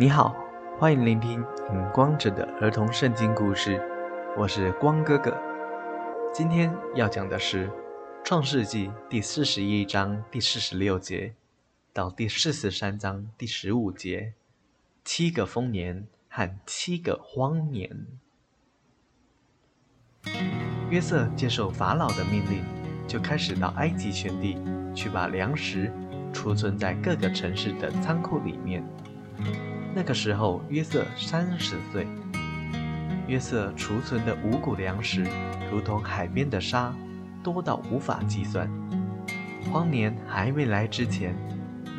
你好，欢迎聆听荧光者的儿童圣经故事，我是光哥哥。今天要讲的是《创世纪》第四十一章第四十六节到第四十三章第十五节，七个丰年和七个荒年。约瑟接受法老的命令，就开始到埃及全地去把粮食储存在各个城市的仓库里面。那个时候，约瑟三十岁。约瑟储存的五谷粮食，如同海边的沙，多到无法计算。荒年还未来之前，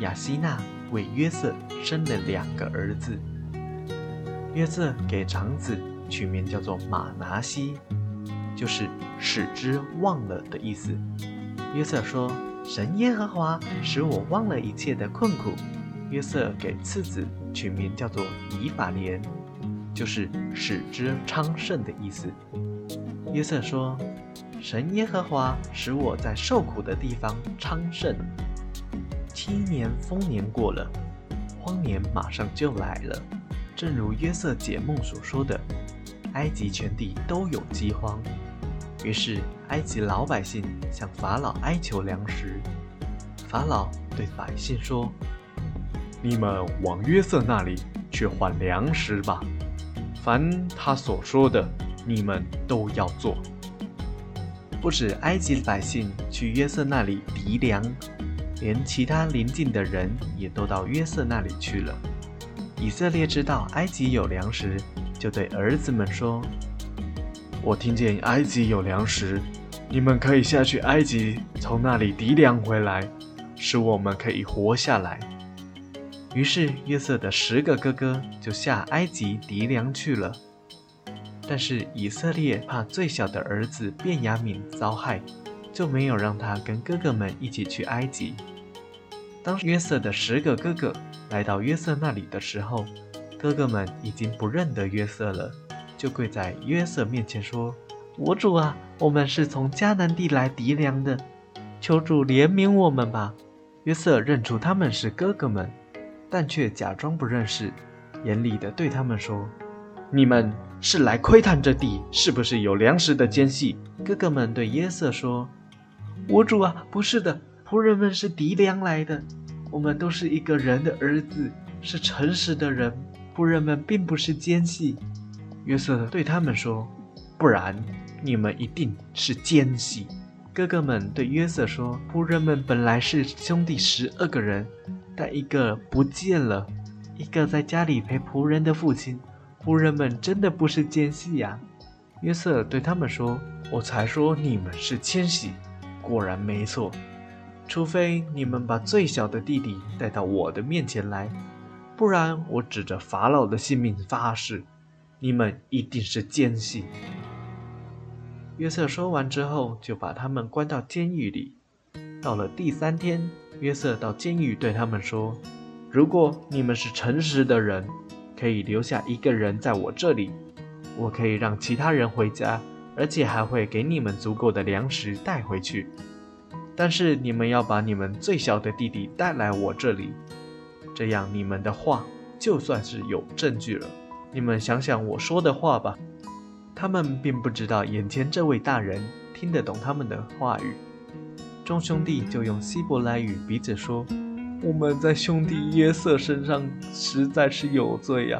雅西娜为约瑟生了两个儿子。约瑟给长子取名叫做马拿西。就是使之忘了的意思。约瑟说：“神耶和华使我忘了一切的困苦。”约瑟给次子取名叫做以法莲，就是使之昌盛的意思。约瑟说：“神耶和华使我在受苦的地方昌盛。”七年丰年过了，荒年马上就来了。正如约瑟解梦所说的。埃及全地都有饥荒，于是埃及老百姓向法老哀求粮食。法老对百姓说：“你们往约瑟那里去换粮食吧，凡他所说的，你们都要做。”不止埃及百姓去约瑟那里籴粮，连其他邻近的人也都到约瑟那里去了。以色列知道埃及有粮食。就对儿子们说：“我听见埃及有粮食，你们可以下去埃及，从那里籴粮回来，使我们可以活下来。”于是约瑟的十个哥哥就下埃及籴粮去了。但是以色列怕最小的儿子便雅悯遭害，就没有让他跟哥哥们一起去埃及。当约瑟的十个哥哥来到约瑟那里的时候，哥哥们已经不认得约瑟了，就跪在约瑟面前说：“我主啊，我们是从迦南地来籴粮的，求主怜悯我们吧。”约瑟认出他们是哥哥们，但却假装不认识，严厉地对他们说：“你们是来窥探这地是不是有粮食的间隙？”哥哥们对约瑟说：“我主啊，不是的，仆人们是籴粮来的，我们都是一个人的儿子，是诚实的人。”仆人们并不是奸细，约瑟对他们说：“不然，你们一定是奸细。”哥哥们对约瑟说：“仆人们本来是兄弟十二个人，但一个不见了，一个在家里陪仆人的父亲。仆人们真的不是奸细呀。”约瑟对他们说：“我才说你们是奸细，果然没错。除非你们把最小的弟弟带到我的面前来。”不然，我指着法老的性命发誓，你们一定是奸细。约瑟说完之后，就把他们关到监狱里。到了第三天，约瑟到监狱对他们说：“如果你们是诚实的人，可以留下一个人在我这里，我可以让其他人回家，而且还会给你们足够的粮食带回去。但是你们要把你们最小的弟弟带来我这里。”这样，你们的话就算是有证据了。你们想想我说的话吧。他们并不知道眼前这位大人听得懂他们的话语。众兄弟就用希伯来语彼此说：“我们在兄弟约瑟身上实在是有罪呀。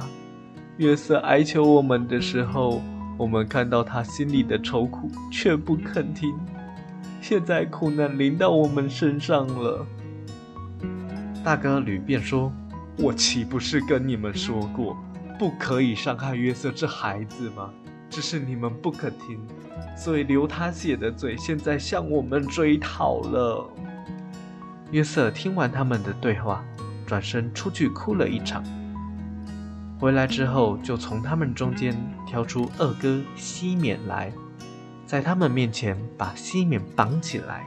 约瑟哀求我们的时候，我们看到他心里的愁苦，却不肯听。现在苦难临到我们身上了。”大哥吕便说：“我岂不是跟你们说过，不可以伤害约瑟这孩子吗？只是你们不肯听，所以流他血的罪现在向我们追讨了。”约瑟听完他们的对话，转身出去哭了一场。回来之后，就从他们中间挑出二哥西缅来，在他们面前把西缅绑起来。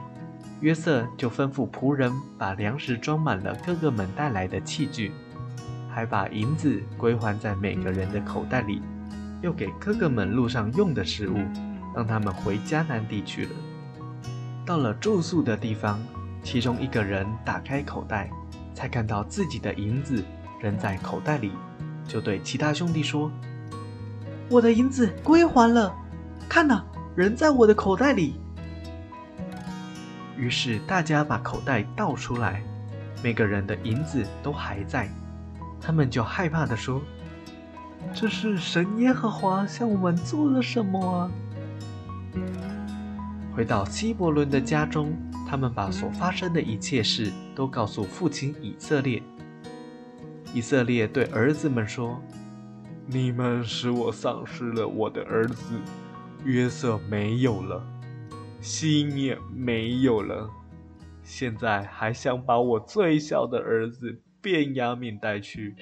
约瑟就吩咐仆人把粮食装满了哥哥们带来的器具，还把银子归还在每个人的口袋里，又给哥哥们路上用的食物，让他们回迦南地去了。到了住宿的地方，其中一个人打开口袋，才看到自己的银子仍在口袋里，就对其他兄弟说：“我的银子归还了，看呐，人在我的口袋里。”于是大家把口袋倒出来，每个人的银子都还在。他们就害怕地说：“这是神耶和华向我们做了什么？”回到希伯伦的家中，他们把所发生的一切事都告诉父亲以色列。以色列对儿子们说：“你们使我丧失了我的儿子约瑟，没有了。”西面没有了，现在还想把我最小的儿子便雅敏带去，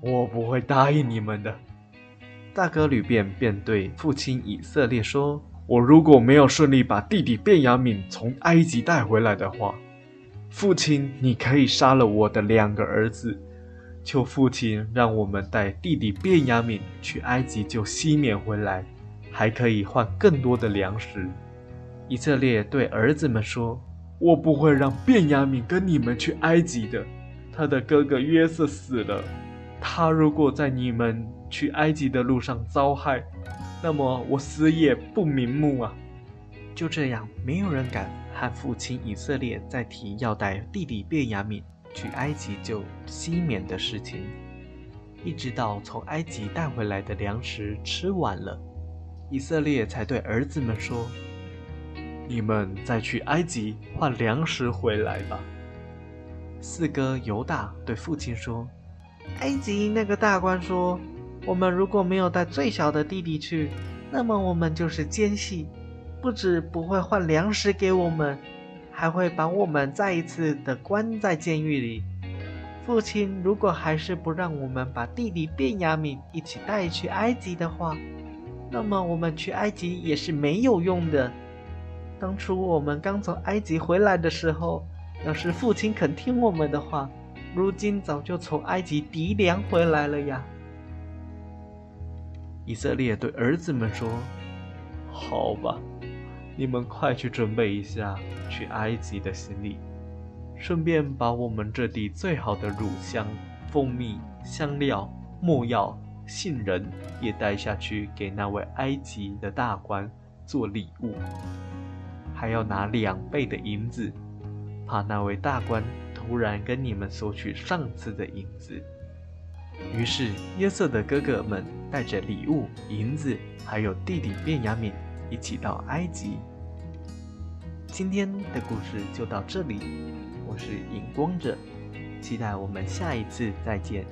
我不会答应你们的。大哥吕便便对父亲以色列说：“我如果没有顺利把弟弟便雅悯从埃及带回来的话，父亲你可以杀了我的两个儿子，求父亲让我们带弟弟便雅悯去埃及救西缅回来，还可以换更多的粮食。”以色列对儿子们说：“我不会让便雅悯跟你们去埃及的。他的哥哥约瑟死了，他如果在你们去埃及的路上遭害，那么我死也不瞑目啊！”就这样，没有人敢和父亲以色列再提要带弟弟便雅敏去埃及救西缅的事情，一直到从埃及带回来的粮食吃完了，以色列才对儿子们说。你们再去埃及换粮食回来吧。四哥犹大对父亲说：“埃及那个大官说，我们如果没有带最小的弟弟去，那么我们就是奸细，不止不会换粮食给我们，还会把我们再一次的关在监狱里。父亲如果还是不让我们把弟弟便雅悯一起带去埃及的话，那么我们去埃及也是没有用的。”当初我们刚从埃及回来的时候，要是父亲肯听我们的话，如今早就从埃及籴粮回来了呀。以色列对儿子们说：“好吧，你们快去准备一下去埃及的行李，顺便把我们这地最好的乳香、蜂蜜、香料、木药、杏仁也带下去，给那位埃及的大官做礼物。”还要拿两倍的银子，怕那位大官突然跟你们索取上次的银子。于是约瑟的哥哥们带着礼物、银子，还有弟弟便雅悯一起到埃及。今天的故事就到这里，我是影光者，期待我们下一次再见。